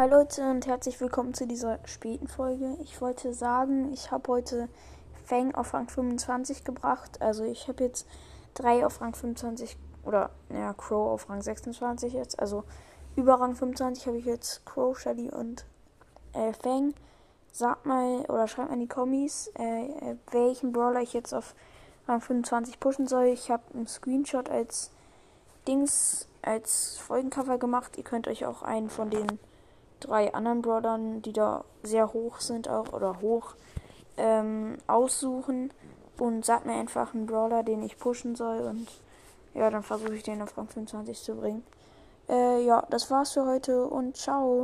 Hi Leute und herzlich willkommen zu dieser späten Folge. Ich wollte sagen, ich habe heute Fang auf Rang 25 gebracht. Also ich habe jetzt drei auf Rang 25 oder ja, Crow auf Rang 26 jetzt. Also über Rang 25 habe ich jetzt Crow, Shelly und äh, Fang. Sagt mal oder schreibt mal in die Kommis, äh, äh welchen Brawler ich jetzt auf Rang 25 pushen soll. Ich habe einen Screenshot als Dings als Folgencover gemacht. Ihr könnt euch auch einen von den drei anderen Brawlern, die da sehr hoch sind auch oder hoch ähm, aussuchen und sagt mir einfach einen Brawler, den ich pushen soll und ja, dann versuche ich den auf Rang 25 zu bringen. Äh, ja, das war's für heute und ciao.